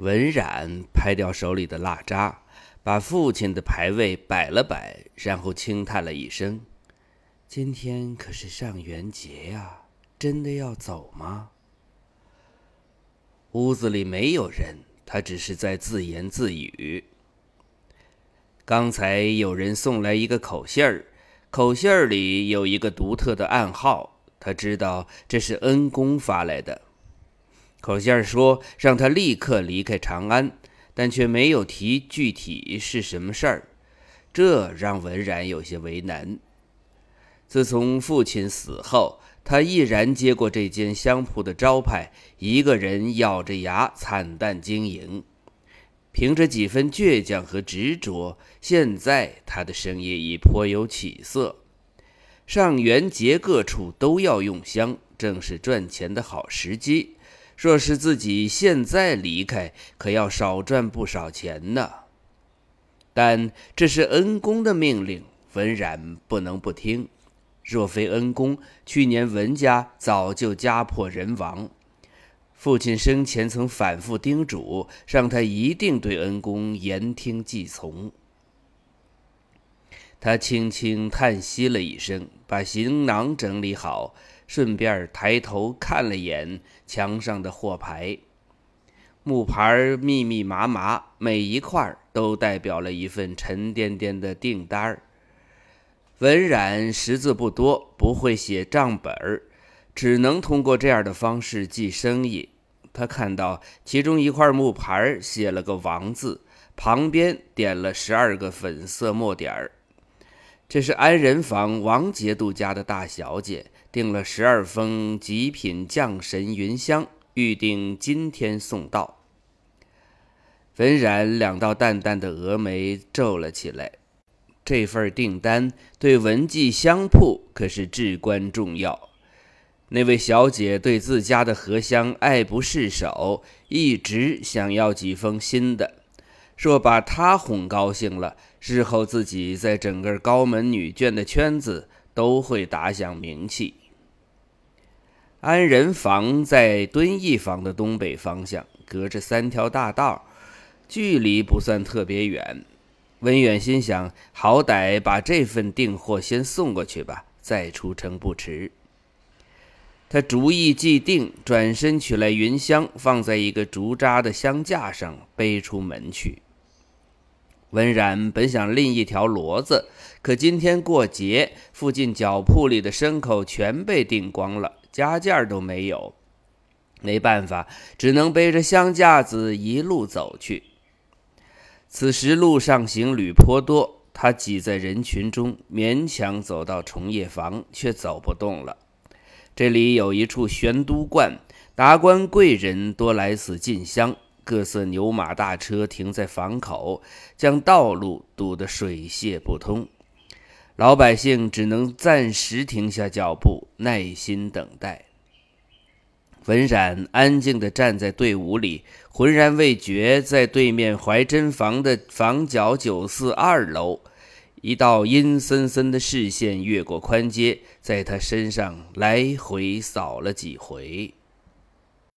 文冉拍掉手里的蜡渣，把父亲的牌位摆了摆，然后轻叹了一声：“今天可是上元节呀，真的要走吗？”屋子里没有人，他只是在自言自语。刚才有人送来一个口信儿，口信儿里有一个独特的暗号，他知道这是恩公发来的。口信说让他立刻离开长安，但却没有提具体是什么事儿，这让文然有些为难。自从父亲死后，他毅然接过这间香铺的招牌，一个人咬着牙惨淡经营。凭着几分倔强和执着，现在他的生意已颇有起色。上元节各处都要用香，正是赚钱的好时机。若是自己现在离开，可要少赚不少钱呢。但这是恩公的命令，文然不能不听。若非恩公，去年文家早就家破人亡。父亲生前曾反复叮嘱，让他一定对恩公言听计从。他轻轻叹息了一声，把行囊整理好。顺便抬头看了眼墙上的货牌，木牌密密麻麻，每一块都代表了一份沉甸甸的订单文冉识字不多，不会写账本儿，只能通过这样的方式记生意。他看到其中一块木牌写了个“王”字，旁边点了十二个粉色墨点儿。这是安仁坊王节度家的大小姐。订了十二封极品降神云香，预定今天送到。文然两道淡淡的峨眉皱了起来。这份订单对文记香铺可是至关重要。那位小姐对自家的荷香爱不释手，一直想要几封新的。若把他哄高兴了，日后自己在整个高门女眷的圈子都会打响名气。安仁坊在敦义坊的东北方向，隔着三条大道，距离不算特别远。温远心想，好歹把这份订货先送过去吧，再出城不迟。他主意既定，转身取来云香，放在一个竹扎的香架上，背出门去。温冉本想另一条骡子，可今天过节，附近脚铺里的牲口全被订光了。家件都没有，没办法，只能背着香架子一路走去。此时路上行旅颇多，他挤在人群中，勉强走到重业房，却走不动了。这里有一处玄都观，达官贵人多来此进香，各色牛马大车停在房口，将道路堵得水泄不通。老百姓只能暂时停下脚步，耐心等待。文冉安静地站在队伍里，浑然未觉，在对面怀真房的房角九四二楼，一道阴森森的视线越过宽街，在他身上来回扫了几回。